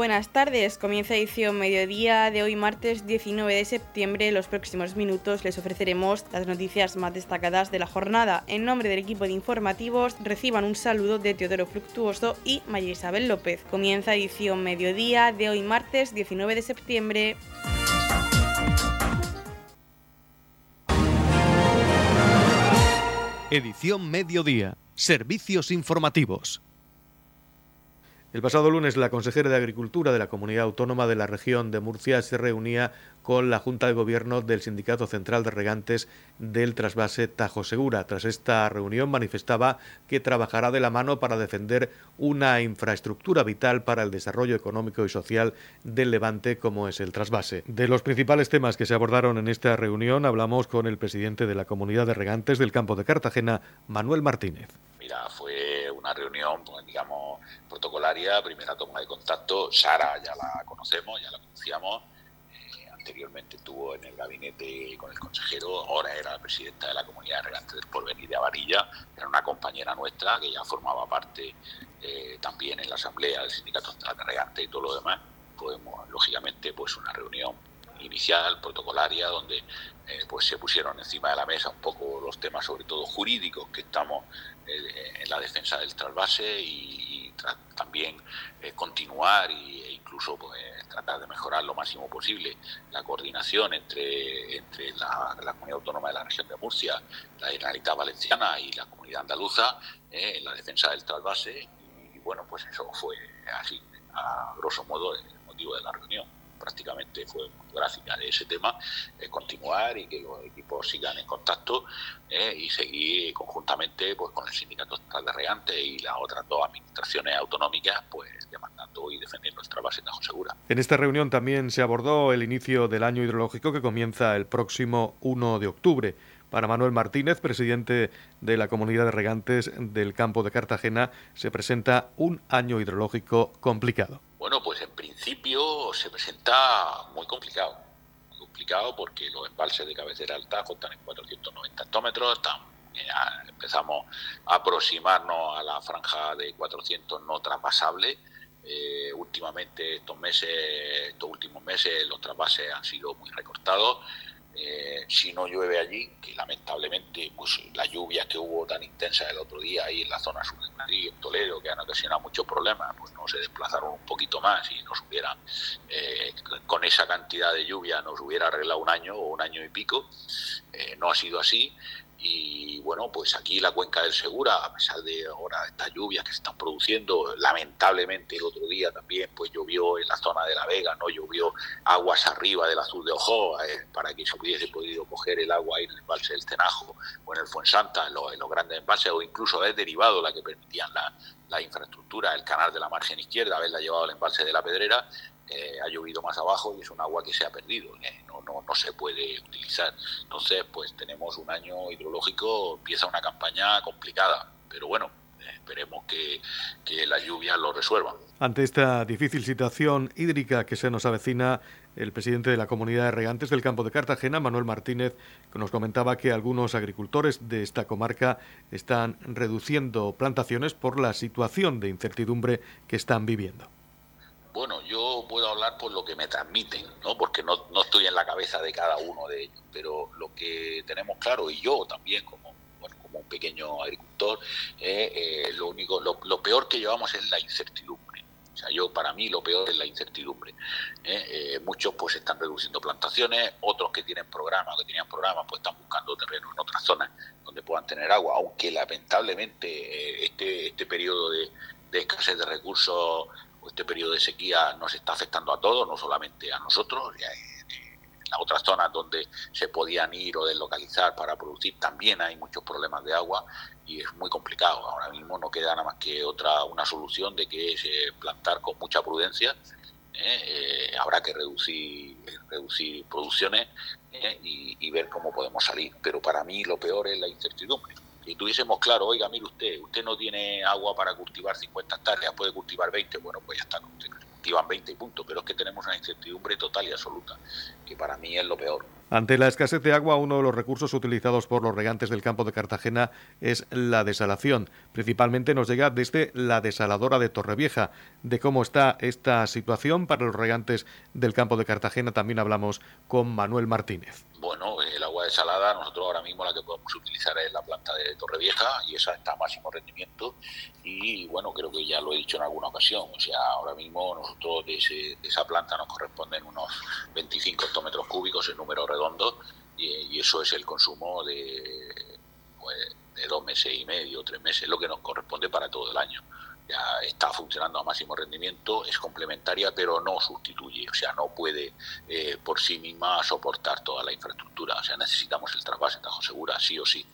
Buenas tardes, comienza edición mediodía de hoy martes 19 de septiembre. Los próximos minutos les ofreceremos las noticias más destacadas de la jornada. En nombre del equipo de informativos reciban un saludo de Teodoro Fructuoso y María Isabel López. Comienza edición mediodía de hoy martes 19 de septiembre. Edición mediodía. Servicios informativos. El pasado lunes la consejera de Agricultura de la Comunidad Autónoma de la región de Murcia se reunía con la Junta de Gobierno del Sindicato Central de Regantes del trasvase Tajo Segura. Tras esta reunión manifestaba que trabajará de la mano para defender una infraestructura vital para el desarrollo económico y social del Levante como es el trasvase. De los principales temas que se abordaron en esta reunión hablamos con el presidente de la Comunidad de Regantes del Campo de Cartagena, Manuel Martínez. Mira, fue una reunión, pues, digamos, protocolaria, primera toma de contacto. Sara ya la conocemos, ya la conocíamos. Anteriormente estuvo en el gabinete con el consejero, ahora era la presidenta de la comunidad de regantes del porvenir de Avarilla, era una compañera nuestra que ya formaba parte eh, también en la asamblea del sindicato de regantes y todo lo demás. Podemos, lógicamente, pues una reunión inicial, protocolaria, donde eh, pues se pusieron encima de la mesa un poco los temas, sobre todo jurídicos, que estamos en la defensa del trasvase y, también eh, continuar e incluso pues, tratar de mejorar lo máximo posible la coordinación entre, entre la, Comunidad Autónoma de la Región de Murcia, la Generalitat Valenciana y la Comunidad Andaluza en la defensa del trasvase. Y, bueno, pues eso fue así, a grosso modo, el motivo de la reunión prácticamente fue gráfica de ese tema, eh, continuar y que los equipos sigan en contacto eh, y seguir conjuntamente pues con el Sindicato Estatal de Regantes y las otras dos administraciones autonómicas pues demandando y defendiendo nuestra base de Segura. En esta reunión también se abordó el inicio del año hidrológico que comienza el próximo 1 de octubre. Para Manuel Martínez, presidente de la Comunidad de Regantes del Campo de Cartagena, se presenta un año hidrológico complicado. Bueno, pues principio se presenta muy complicado. Muy complicado porque los embalses de cabecera del Tajo están en 490 hectómetros, empezamos a aproximarnos a la franja de 400 no traspasable. Eh, últimamente, estos meses, estos últimos meses, los trasvases han sido muy recortados. Eh, si no llueve allí, que lamentablemente pues las lluvias que hubo tan intensas el otro día ahí en la zona sur de Madrid, en Toledo, que han ocasionado muchos problemas, pues no se desplazaron un poquito más y nos hubieran, eh, con esa cantidad de lluvia nos hubiera arreglado un año o un año y pico. Eh, no ha sido así y bueno, pues aquí la cuenca del Segura, a pesar de ahora estas lluvias que se están produciendo, lamentablemente el otro día también pues llovió en la zona de La Vega, no llovió aguas arriba del azul de Ojo eh, para que se hubiese podido coger el agua ahí en el embalse del Tenajo o en el Fuensanta, en los, en los grandes embalses, o incluso haber derivado la que permitían la, la infraestructura, el canal de la margen izquierda, haberla llevado al embalse de la Pedrera, eh, ha llovido más abajo y es un agua que se ha perdido, eh, no, no, no, se puede utilizar. Entonces, pues tenemos un año hidrológico, empieza una campaña complicada, pero bueno, esperemos que, que las lluvias lo resuelvan. Ante esta difícil situación hídrica que se nos avecina, el presidente de la comunidad de regantes del campo de Cartagena, Manuel Martínez, nos comentaba que algunos agricultores de esta comarca están reduciendo plantaciones por la situación de incertidumbre que están viviendo. Bueno, yo puedo hablar por lo que me transmiten, ¿no? porque no, no estoy en la cabeza de cada uno de ellos, pero lo que tenemos claro, y yo también como, como un pequeño agricultor, eh, eh, lo, único, lo, lo peor que llevamos es la incertidumbre. O sea, yo para mí lo peor es la incertidumbre. ¿eh? muchos pues están reduciendo plantaciones, otros que tienen programas, que tenían programas, pues están buscando terreno en otras zonas donde puedan tener agua, aunque lamentablemente este, este periodo de, de escasez de recursos este periodo de sequía nos está afectando a todos, no solamente a nosotros. En las otras zonas donde se podían ir o deslocalizar para producir también hay muchos problemas de agua y es muy complicado. Ahora mismo no queda nada más que otra una solución de que es eh, plantar con mucha prudencia. ¿eh? Eh, habrá que reducir, reducir producciones y, y ver cómo podemos salir. Pero para mí lo peor es la incertidumbre si tuviésemos claro, oiga, mire usted, usted no tiene agua para cultivar 50 hectáreas, puede cultivar 20, bueno, pues ya está, cultivan 20 y punto, pero es que tenemos una incertidumbre total y absoluta, que para mí es lo peor. Ante la escasez de agua, uno de los recursos utilizados por los regantes del campo de Cartagena es la desalación. Principalmente nos llega desde la desaladora de Torrevieja. De cómo está esta situación para los regantes del campo de Cartagena también hablamos con Manuel Martínez. Bueno, el agua desalada, nosotros ahora mismo la que podemos utilizar es la planta de Torrevieja y esa está a máximo rendimiento y bueno, creo que ya lo he dicho en alguna ocasión, o sea, ahora mismo nosotros de, esa planta nos corresponden unos 25 hectómetros cúbicos en número redondo y, eso es el consumo de, pues, de dos meses y medio, tres meses, lo que nos corresponde para todo el año ya está funcionando a máximo rendimiento, es complementaria, pero no sustituye, o sea, no puede eh, por sí misma soportar toda la infraestructura, o sea, necesitamos el trasvase Tajo Segura, sí o sí.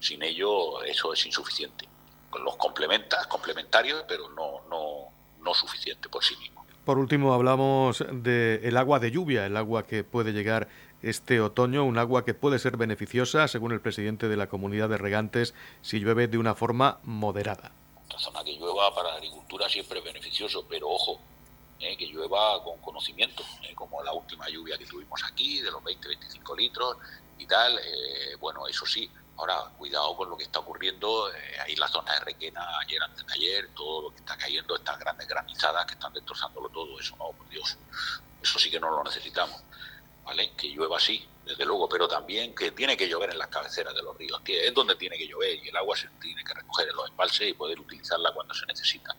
Sin ello, eso es insuficiente. Los complementa, complementarios, pero no, no, no suficiente por sí mismo. Por último, hablamos del agua de lluvia, el agua que puede llegar este otoño, un agua que puede ser beneficiosa, según el presidente de la comunidad de regantes, si llueve de una forma moderada. La zona que llueva para la agricultura siempre es beneficioso, pero ojo, eh, que llueva con conocimiento, eh, como la última lluvia que tuvimos aquí, de los 20-25 litros y tal. Eh, bueno, eso sí, ahora cuidado con lo que está ocurriendo ahí en la zona de Requena, ayer, antes de ayer, todo lo que está cayendo, estas grandes granizadas que están destrozándolo todo, eso no, por Dios, eso sí que no lo necesitamos. Que llueva así, desde luego, pero también que tiene que llover en las cabeceras de los ríos, que es donde tiene que llover y el agua se tiene que recoger en los embalses y poder utilizarla cuando se necesita.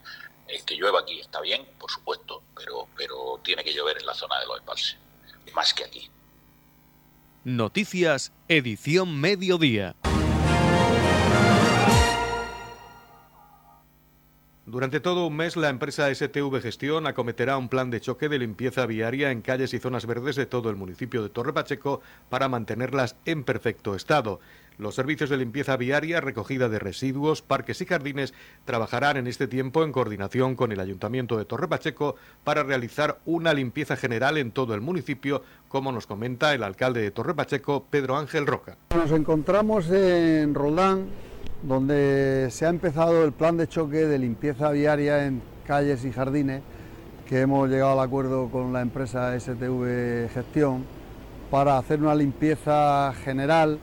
Es que llueva aquí está bien, por supuesto, pero, pero tiene que llover en la zona de los embalses, más que aquí. Noticias, edición mediodía. Durante todo un mes, la empresa STV Gestión acometerá un plan de choque de limpieza viaria en calles y zonas verdes de todo el municipio de Torre Pacheco para mantenerlas en perfecto estado. Los servicios de limpieza viaria, recogida de residuos, parques y jardines trabajarán en este tiempo en coordinación con el Ayuntamiento de Torre Pacheco para realizar una limpieza general en todo el municipio, como nos comenta el alcalde de Torre Pacheco, Pedro Ángel Roca. Nos encontramos en Roldán donde se ha empezado el plan de choque de limpieza viaria en calles y jardines, que hemos llegado al acuerdo con la empresa STV Gestión para hacer una limpieza general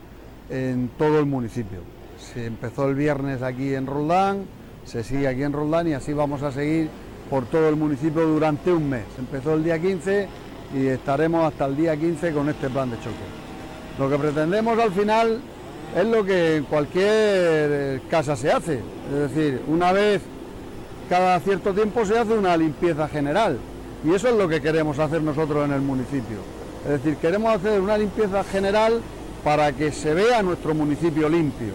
en todo el municipio. Se empezó el viernes aquí en Roldán, se sigue aquí en Roldán y así vamos a seguir por todo el municipio durante un mes. Empezó el día 15 y estaremos hasta el día 15 con este plan de choque. Lo que pretendemos al final es lo que en cualquier eh, casa se hace. Es decir, una vez cada cierto tiempo se hace una limpieza general. Y eso es lo que queremos hacer nosotros en el municipio. Es decir, queremos hacer una limpieza general para que se vea nuestro municipio limpio.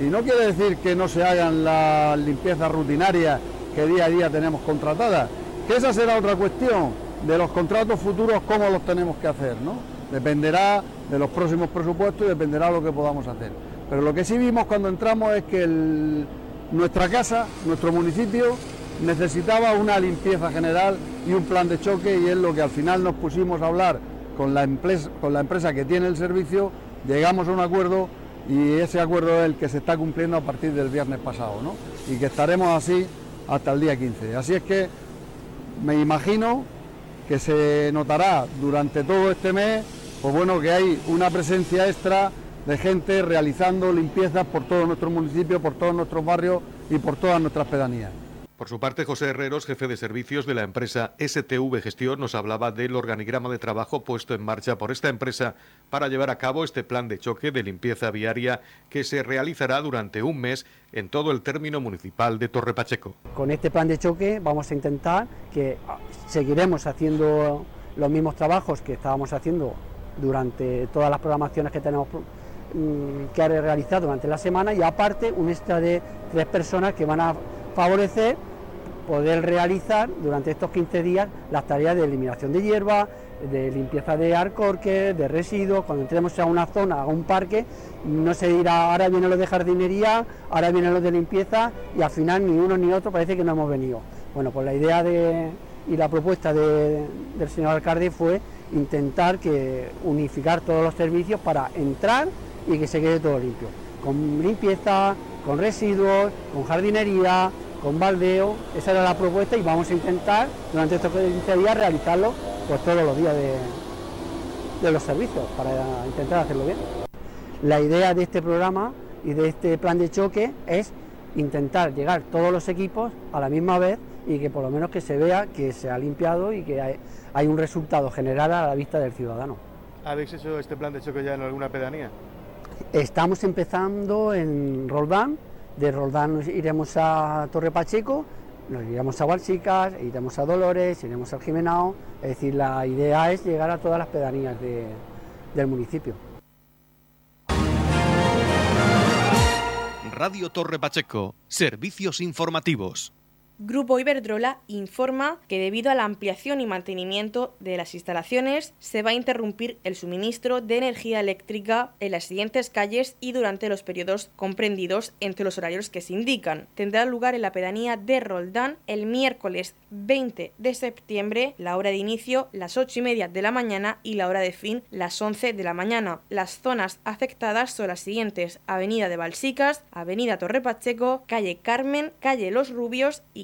Y no quiere decir que no se hagan las limpiezas rutinarias que día a día tenemos contratadas, que esa será otra cuestión de los contratos futuros, cómo los tenemos que hacer. ¿no? Dependerá de los próximos presupuestos y dependerá de lo que podamos hacer. Pero lo que sí vimos cuando entramos es que nuestra casa, nuestro municipio, necesitaba una limpieza general y un plan de choque y es lo que al final nos pusimos a hablar con la, empresa, con la empresa que tiene el servicio, llegamos a un acuerdo y ese acuerdo es el que se está cumpliendo a partir del viernes pasado, ¿no? Y que estaremos así hasta el día 15. Así es que me imagino que se notará durante todo este mes pues bueno, que hay una presencia extra de gente realizando limpiezas por todo nuestro municipio, por todos nuestros barrios y por todas nuestras pedanías. Por su parte, José Herreros, jefe de servicios de la empresa STV Gestión, nos hablaba del organigrama de trabajo puesto en marcha por esta empresa para llevar a cabo este plan de choque de limpieza viaria que se realizará durante un mes en todo el término municipal de Torre Pacheco. Con este plan de choque vamos a intentar que seguiremos haciendo los mismos trabajos que estábamos haciendo durante todas las programaciones que tenemos mm, que realizar durante la semana y aparte un extra de tres personas que van a favorecer poder realizar durante estos 15 días las tareas de eliminación de hierba, de limpieza de arcorques, de residuos, cuando entremos a una zona, a un parque, no se dirá ahora vienen los de jardinería, ahora vienen los de limpieza y al final ni uno ni otro parece que no hemos venido. Bueno, pues la idea de, y la propuesta del señor alcalde fue intentar que unificar todos los servicios para entrar y que se quede todo limpio, con limpieza, con residuos, con jardinería, con baldeo, esa era la propuesta y vamos a intentar durante estos 15 días realizarlo pues todos los días de, de los servicios para intentar hacerlo bien. La idea de este programa y de este plan de choque es intentar llegar todos los equipos a la misma vez y que por lo menos que se vea que se ha limpiado y que hay, un resultado general a la vista del ciudadano. ¿Habéis hecho este plan de choque ya en alguna pedanía? Estamos empezando en Roldán, de Roldán iremos a Torre Pacheco, nos iremos a Balsicas, iremos a Dolores, iremos al Jimenao, es decir, la idea es llegar a todas las pedanías del municipio. Radio Torre Pacheco, servicios informativos. Grupo Iberdrola informa que debido a la ampliación y mantenimiento de las instalaciones se va a interrumpir el suministro de energía eléctrica en las siguientes calles y durante los periodos comprendidos entre los horarios que se indican. Tendrá lugar en la pedanía de Roldán el miércoles 20 de septiembre, la hora de inicio las 8 y media de la mañana y la hora de fin las 11 de la mañana. Las zonas afectadas son las siguientes: Avenida de Balsicas, Avenida Torre Pacheco, Calle Carmen, Calle Los Rubios y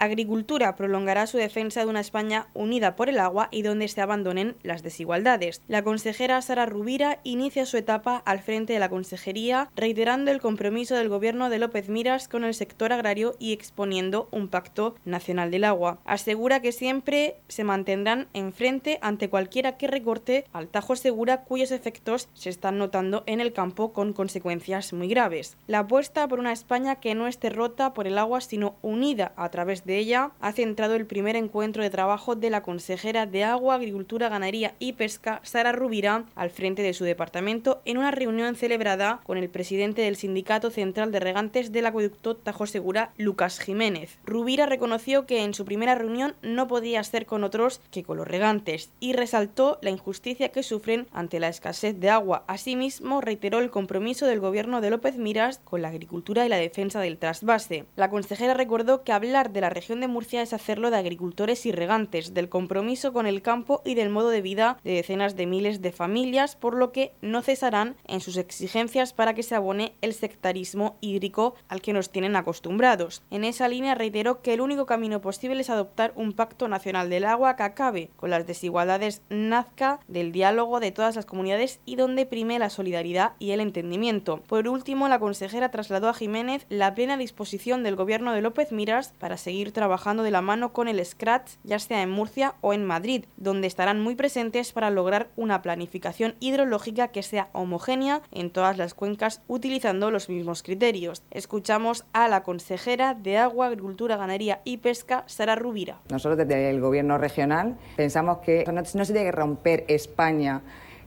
Agricultura prolongará su defensa de una España unida por el agua y donde se abandonen las desigualdades. La consejera Sara Rubira inicia su etapa al frente de la Consejería, reiterando el compromiso del gobierno de López Miras con el sector agrario y exponiendo un pacto nacional del agua. Asegura que siempre se mantendrán enfrente ante cualquiera que recorte al Tajo Segura cuyos efectos se están notando en el campo con consecuencias muy graves. La apuesta por una España que no esté rota por el agua sino unida a través de de ella ha centrado el primer encuentro de trabajo de la consejera de Agua, Agricultura, Ganadería y Pesca, Sara Rubira, al frente de su departamento en una reunión celebrada con el presidente del Sindicato Central de Regantes del Acueducto Tajo Segura, Lucas Jiménez. Rubira reconoció que en su primera reunión no podía ser con otros que con los regantes y resaltó la injusticia que sufren ante la escasez de agua. Asimismo, reiteró el compromiso del gobierno de López Miras con la agricultura y la defensa del trasvase. La consejera recordó que hablar de la región de Murcia es hacerlo de agricultores y regantes, del compromiso con el campo y del modo de vida de decenas de miles de familias, por lo que no cesarán en sus exigencias para que se abone el sectarismo hídrico al que nos tienen acostumbrados. En esa línea reiteró que el único camino posible es adoptar un pacto nacional del agua que acabe con las desigualdades nazca del diálogo de todas las comunidades y donde prime la solidaridad y el entendimiento. Por último, la consejera trasladó a Jiménez la plena disposición del gobierno de López Miras para seguir trabajando de la mano con el Scratch, ya sea en Murcia o en Madrid, donde estarán muy presentes para lograr una planificación hidrológica que sea homogénea en todas las cuencas utilizando los mismos criterios. Escuchamos a la consejera de Agua, Agricultura, Ganadería y Pesca, Sara Rubira. Nosotros desde el Gobierno regional pensamos que no, se tiene que romper España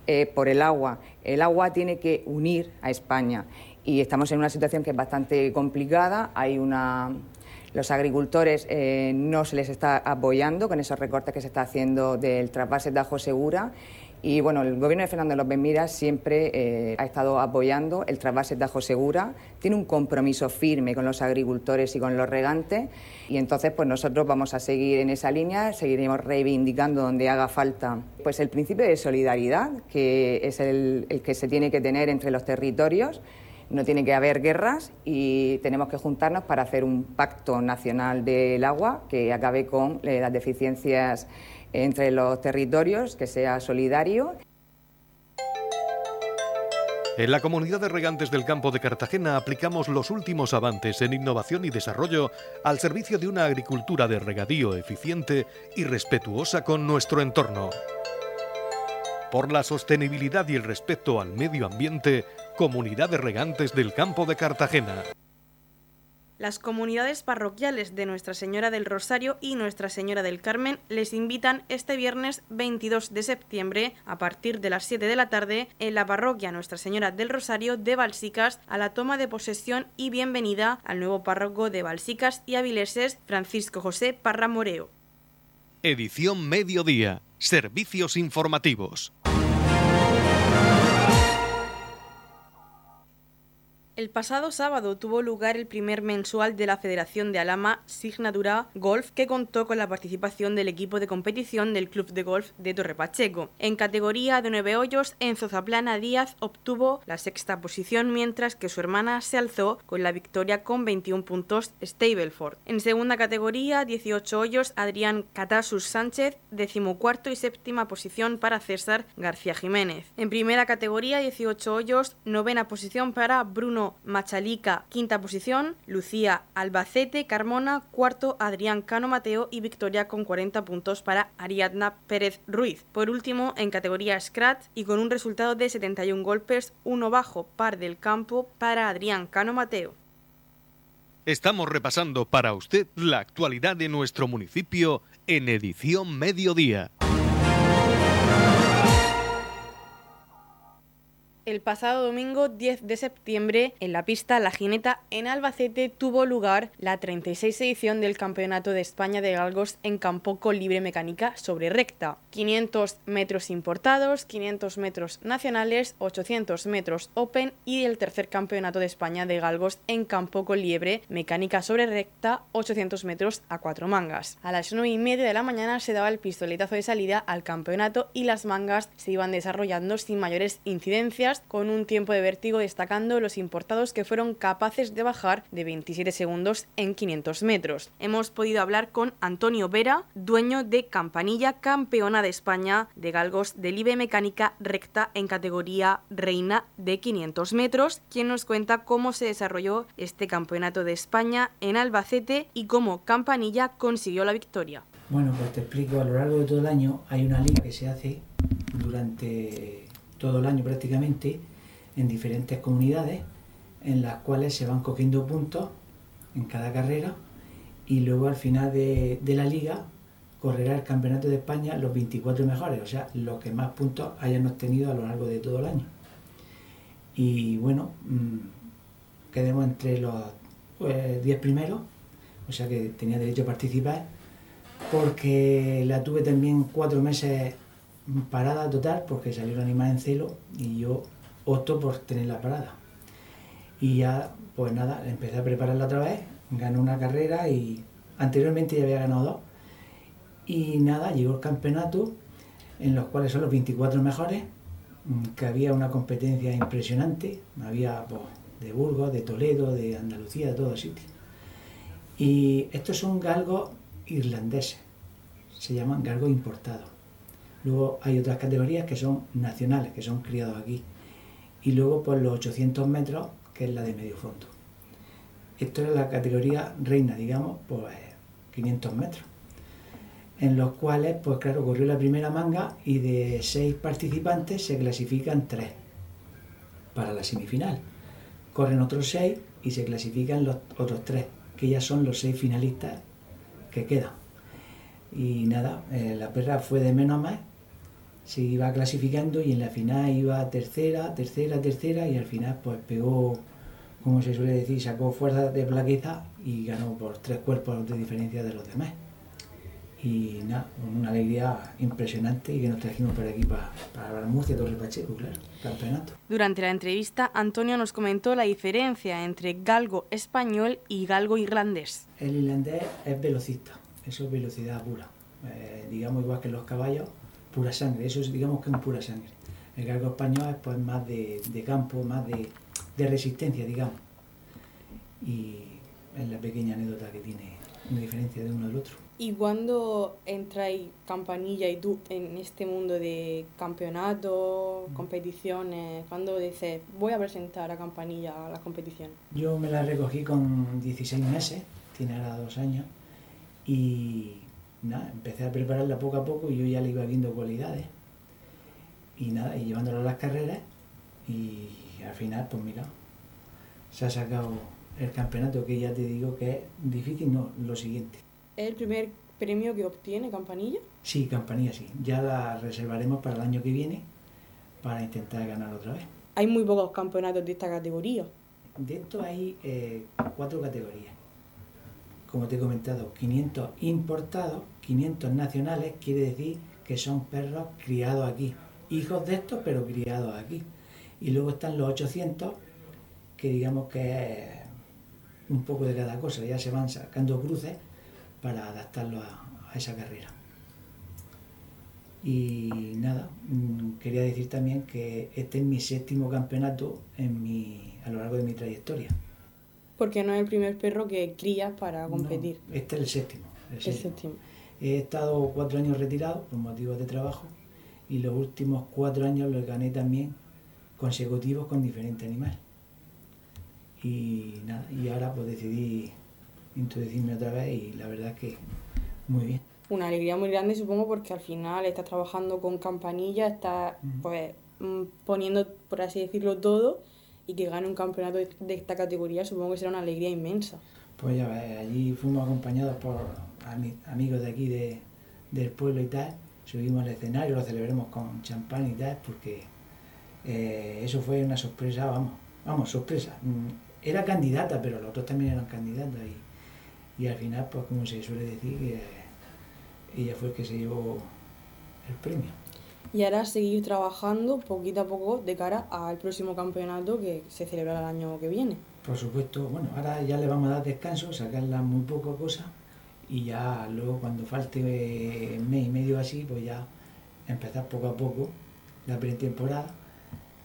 eh, por el agua. El agua tiene que unir a España y estamos en una situación que es bastante complicada. Hay una los agricultores eh, no se les está apoyando con esos recortes que se está haciendo del trasvase de Ajo Segura. Y bueno, el gobierno de Fernando López Miras siempre eh, ha estado apoyando el trasvase de Ajo Segura, tiene un compromiso firme con los agricultores y con los regantes. Y entonces pues nosotros vamos a seguir en esa línea, seguiremos reivindicando donde haga falta pues el principio de solidaridad, que es el que se tiene que tener entre los territorios no tiene que haber guerras y tenemos que juntarnos para hacer un pacto nacional del agua que acabe con eh, las deficiencias entre los territorios, que sea solidario. En la comunidad de regantes del campo de Cartagena aplicamos los últimos avances en innovación y desarrollo al servicio de una agricultura de regadío eficiente y respetuosa con nuestro entorno. Por la sostenibilidad y el respeto al medio ambiente, Comunidad de Regantes del Campo de Cartagena. Las comunidades parroquiales de Nuestra Señora del Rosario y Nuestra Señora del Carmen les invitan este viernes 22 de septiembre a partir de las 7 de la tarde en la parroquia Nuestra Señora del Rosario de Balsicas a la toma de posesión y bienvenida al nuevo párroco de Balsicas y Avileses, Francisco José Parra Moreo. Edición Mediodía. Servicios informativos. El pasado sábado tuvo lugar el primer mensual de la Federación de Alama Signatura Golf que contó con la participación del equipo de competición del Club de Golf de Torre Pacheco. En categoría de nueve hoyos, Enzo Zaplana Díaz obtuvo la sexta posición mientras que su hermana se alzó con la victoria con 21 puntos Stableford. En segunda categoría, 18 hoyos, Adrián Catasus Sánchez, decimocuarto y séptima posición para César García Jiménez. En primera categoría, 18 hoyos, novena posición para Bruno Machalica, quinta posición, Lucía Albacete Carmona, cuarto Adrián Cano Mateo y victoria con 40 puntos para Ariadna Pérez Ruiz. Por último, en categoría Scratch y con un resultado de 71 golpes, uno bajo par del campo para Adrián Cano Mateo. Estamos repasando para usted la actualidad de nuestro municipio en edición mediodía. El pasado domingo 10 de septiembre, en la pista La Jineta en Albacete, tuvo lugar la 36 edición del Campeonato de España de Galgos en campo con libre mecánica sobre recta. 500 metros importados, 500 metros nacionales, 800 metros open y el tercer Campeonato de España de Galgos en campo con liebre mecánica sobre recta, 800 metros a cuatro mangas. A las 9 y media de la mañana se daba el pistoletazo de salida al campeonato y las mangas se iban desarrollando sin mayores incidencias con un tiempo de vértigo destacando los importados que fueron capaces de bajar de 27 segundos en 500 metros. Hemos podido hablar con Antonio Vera, dueño de Campanilla, campeona de España de galgos de libre mecánica recta en categoría reina de 500 metros, quien nos cuenta cómo se desarrolló este campeonato de España en Albacete y cómo Campanilla consiguió la victoria. Bueno, pues te explico, a lo largo de todo el año hay una liga que se hace durante todo el año prácticamente en diferentes comunidades en las cuales se van cogiendo puntos en cada carrera y luego al final de, la liga correrá el campeonato de España los 24 mejores, o sea, los que más puntos hayan obtenido a lo largo de todo el año. Y bueno, mm, quedemos entre los 10 pues, primeros, o sea que tenía derecho a participar, porque la tuve también cuatro meses parada total porque salió el animal en celo y yo opto por tener la parada. Y ya, pues nada, empecé a prepararla otra vez, gané una carrera y anteriormente ya había ganado dos. Y nada, llegó el campeonato, en los cuales son los 24 mejores, mm, que había una competencia impresionante, había pues, de Burgos, de Toledo, de Andalucía, de todos sitios. Y estos son galgos irlandeses, se llaman galgos importados. Luego hay otras categorías que son nacionales, que son criados aquí. Y luego pues los 800 metros, que es la de medio fondo. Esto es la categoría reina, digamos, pues 500 metros. En los cuales, pues claro, corrió la primera manga y de seis participantes se clasifican tres para la semifinal. Corren otros seis y se clasifican los otros tres, que ya son los seis finalistas que quedan. Y nada, eh, la perra fue de menos a más se iba clasificando y en la final iba tercera, tercera, tercera y al final pues pegó, como se suele decir, sacó fuerza de plaqueza y ganó por tres cuerpos de diferencia de los demás. Y nada, una alegría impresionante y que nos trajimos por aquí para, para Murcia, Torre Pacheco, claro, campeonato. Durante la entrevista, Antonio nos comentó la diferencia entre galgo español y galgo irlandés. El irlandés es velocista, eso es velocidad pura. Eh, digamos igual que los caballos, pura sangre, eso es digamos que es pura sangre. El galgo español es pues más de, campo, más de, resistencia, digamos. Y es la pequeña anécdota que tiene una diferencia de uno del otro. ¿Y cuando entráis Campanilla y tú en este mundo de campeonato, mm. competiciones, cuando dices voy a presentar a Campanilla a la competición? Yo me la recogí con 16 meses, tiene ahora dos años, y nada, empecé a prepararla poco a poco y yo ya le iba viendo cualidades. Y nada, y llevándola a las carreras y al final, pues mira, se ha sacado el campeonato que ya te digo que es difícil, no, lo siguiente. ¿Es el primer premio que obtiene Campanilla? Sí, Campanilla sí. Ya la reservaremos para el año que viene para intentar ganar otra vez. Hay muy pocos campeonatos de esta categoría. De esto hay eh, cuatro categorías como te he comentado, 500 importados, 500 nacionales quiere decir que son perros criados aquí, hijos de estos pero criados aquí. Y luego están los 800 que digamos que es un poco de cada cosa, ya se van sacando cruces para adaptarlo a, esa carrera. Y nada, mm, quería decir también que este es mi séptimo campeonato en mi, a lo largo de mi trayectoria. Porque no es el primer perro que crías para competir. este es el séptimo. El, séptimo. He estado cuatro años retirado por motivos de trabajo y los últimos cuatro años los gané también consecutivos con diferentes animales. Y nada, y ahora pues decidí introducirme otra vez y la verdad que muy bien. Una alegría muy grande supongo porque al final estás trabajando con campanilla, estás pues mm, poniendo, por así decirlo, todo y que gane un campeonato de esta categoría supongo que será una alegría inmensa. Pues ya ves, allí fuimos acompañados por amigos de aquí de, del pueblo y tal, subimos al escenario, lo celebramos con champán y tal, porque eh, eso fue una sorpresa, vamos, vamos, sorpresa. Mm, era candidata, pero los otros también eran candidatos y, y al final, pues como se suele decir, ella fue el que se llevó el premio. Y ahora seguir trabajando poquito a poco de cara al próximo campeonato que se celebrará el año que viene. Por supuesto, bueno, ahora ya le vamos a dar descanso, sacarla muy poco cosa y ya luego cuando falte mes y medio así, pues ya empezar poco a poco la pretemporada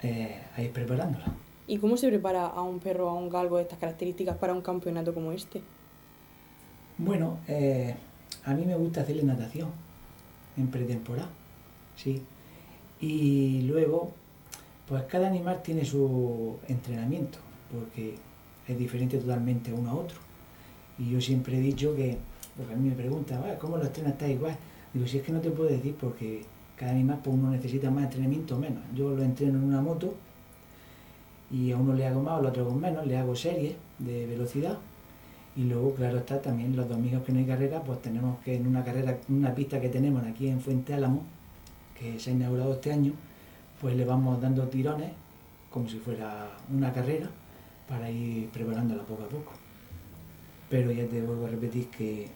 eh, a ir preparándola. ¿Y cómo se prepara a un perro, a un galgo de estas características para un campeonato como este? Bueno, eh, a mí me gusta hacerle natación en pretemporada, sí. Y luego, pues cada animal tiene su entrenamiento, porque es diferente totalmente uno a otro. Y yo siempre he dicho que porque a mí me preguntan, ¿cómo lo entrenas está igual? Digo, si es que no te puedo decir porque cada animal pues uno necesita más entrenamiento o menos. Yo lo entreno en una moto y a uno le hago más, al otro con menos, le hago series de velocidad. Y luego, claro está, también los domingos que no hay carrera, pues tenemos que en una carrera, una pista que tenemos aquí en Fuente Álamo, que se ha inaugurado este año, pues le vamos dando tirones como si fuera una carrera para ir preparándola poco a poco. Pero ya te vuelvo a repetir que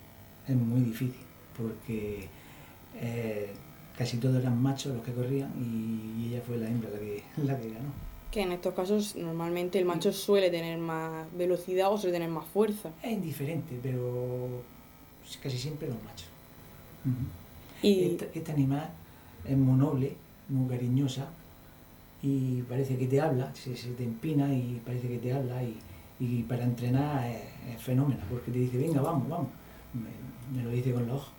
es muy difícil porque eh, casi todos eran machos los que corrían y, ella fue la hembra la que, la que ganó. Que en estos casos normalmente el macho suele tener más velocidad o suele tener más fuerza. Es indiferente, pero casi siempre los machos. y... Este, animal es muy noble, muy cariñosa y parece que te habla, se, te empina y parece que te habla y, para entrenar es, es, fenómeno, porque te dice, venga, vamos, vamos me, lo dice con los ojos.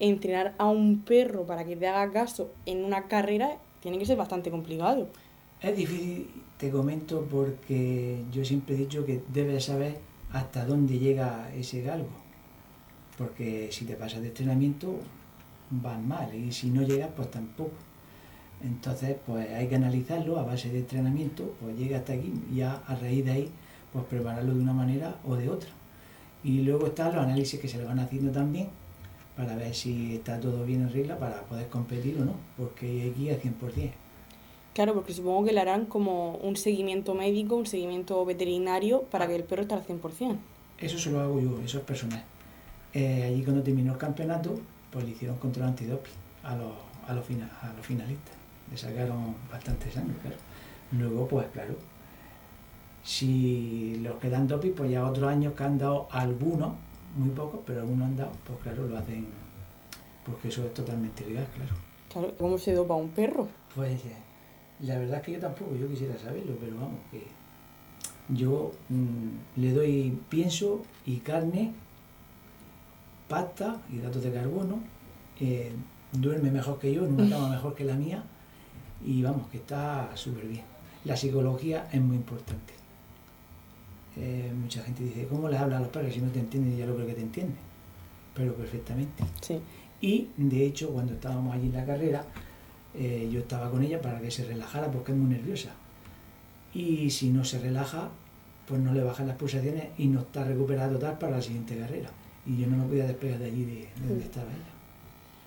Entrenar a un perro para que te haga caso en una carrera tiene que ser bastante complicado. Es difícil, te comento, porque yo siempre he dicho que debes saber hasta dónde llega ese galgo. Porque si te pasas de entrenamiento, van mal, y si no llegas, pues tampoco. Entonces, pues hay que analizarlo a base de entrenamiento, pues llega hasta aquí, y ya a raíz de ahí, pues prepararlo de una manera o de otra. Y luego están los análisis que se le van haciendo también para ver si está todo bien en regla para poder competir o no, porque hay aquí al 100%. Claro, porque supongo que le harán como un seguimiento médico, un seguimiento veterinario para que el perro esté al 100%. Eso se lo hago yo, eso es personal. Eh, allí cuando terminó el campeonato, pues le hicieron control antidoping a los, a los, a los finalistas. Le sacaron bastante sangre, claro. Luego, pues claro, si los que dan doping, pues ya otros años que han dado algunos, muy pocos, pero algunos han dado, pues claro, lo hacen porque eso es totalmente ilegal, claro. Claro, ¿cómo se dopa un perro? Pues la verdad es que yo tampoco, yo quisiera saberlo, pero vamos, que yo mm, le doy pienso y carne, pasta, hidratos de carbono, eh, duerme mejor que yo, en una cama mejor que la mía, y vamos, que está súper bien. La psicología es muy importante. Eh, mucha gente dice, ¿cómo le habla a los perros si no te entienden? Ya lo creo que te entiende, pero perfectamente. Sí. Y de hecho, cuando estábamos allí en la carrera, eh, yo estaba con ella para que se relajara porque es muy nerviosa. Y si no se relaja, pues no le bajan las pulsaciones y no está recuperada total para la siguiente carrera. Y yo no me podía despegar de allí de, donde estaba ella.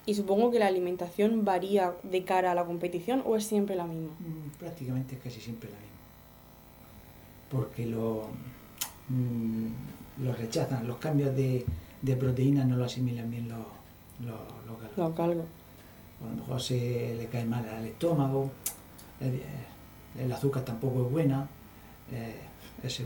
Y supongo que la alimentación varía de cara a la competición o es siempre la misma. Mm, prácticamente es casi siempre la misma. Porque lo, Mm, lo rechazan, los cambios de, de proteínas no lo asimilan bien los, lo, local. A lo mejor se le cae mal al estómago, el, azúcar tampoco es buena. Eh, ese,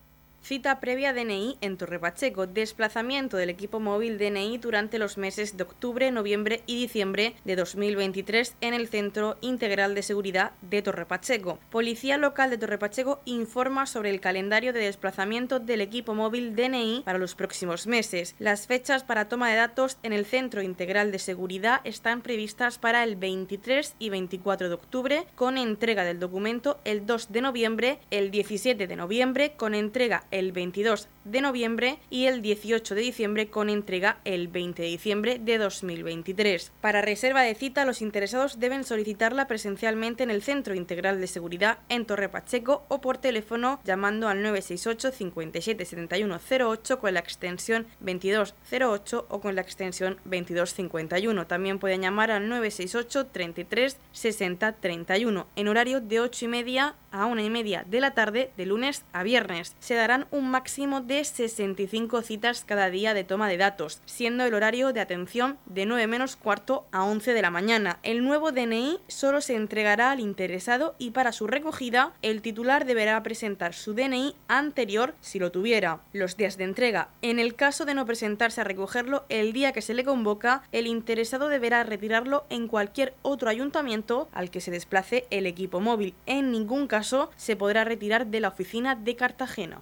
Cita previa DNI en Torre Pacheco. Desplazamiento del equipo móvil DNI durante los meses de octubre, noviembre y diciembre de 2023 en el Centro Integral de Seguridad de Torre Pacheco. Policía Local de Torre Pacheco informa sobre el calendario de desplazamiento del equipo móvil DNI para los próximos meses. Las fechas para toma de datos en el Centro Integral de Seguridad están previstas para el 23 y 24 de octubre con entrega del documento el 2 de noviembre, el 17 de noviembre con entrega el 22 de noviembre y el 18 de diciembre con entrega el 20 de diciembre de 2023. Para reserva de cita, los interesados deben solicitarla presencialmente en el Centro Integral de Seguridad en Torre Pacheco o por teléfono llamando al 968 57 71 08 con la extensión 2208 o con la extensión 2251. También pueden llamar al 968 33 60 31 en horario de 8 y media a 1 y media de la tarde de lunes a viernes. Se darán un máximo de 65 citas cada día de toma de datos, siendo el horario de atención de 9 menos cuarto a 11 de la mañana. El nuevo DNI solo se entregará al interesado y para su recogida el titular deberá presentar su DNI anterior si lo tuviera. Los días de entrega. En el caso de no presentarse a recogerlo el día que se le convoca, el interesado deberá retirarlo en cualquier otro ayuntamiento al que se desplace el equipo móvil. En ningún caso se podrá retirar de la oficina de Cartagena.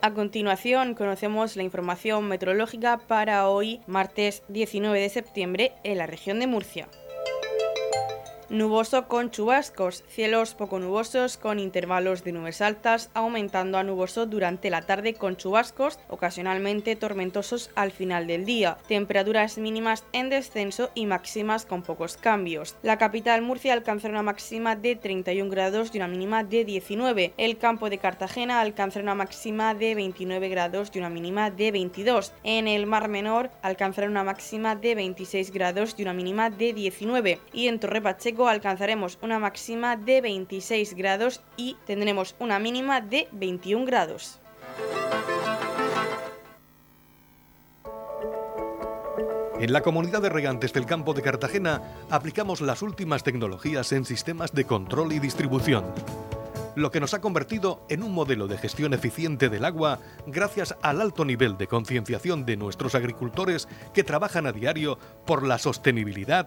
A continuación conocemos la información meteorológica para hoy, martes 19 de septiembre, en la región de Murcia. Nuboso con chubascos, cielos poco nubosos con intervalos de nubes altas, aumentando a nuboso durante la tarde con chubascos, ocasionalmente tormentosos al final del día. Temperaturas mínimas en descenso y máximas con pocos cambios. La capital Murcia alcanzará una máxima de 31 grados y una mínima de 19. El campo de Cartagena alcanzará una máxima de 29 grados y una mínima de 22. En el Mar Menor alcanzará una máxima de 26 grados y una mínima de 19. Y en Torre Pacheco alcanzaremos una máxima de 26 grados y tendremos una mínima de 21 grados. En la comunidad de regantes del campo de Cartagena aplicamos las últimas tecnologías en sistemas de control y distribución, lo que nos ha convertido en un modelo de gestión eficiente del agua gracias al alto nivel de concienciación de nuestros agricultores que trabajan a diario por la sostenibilidad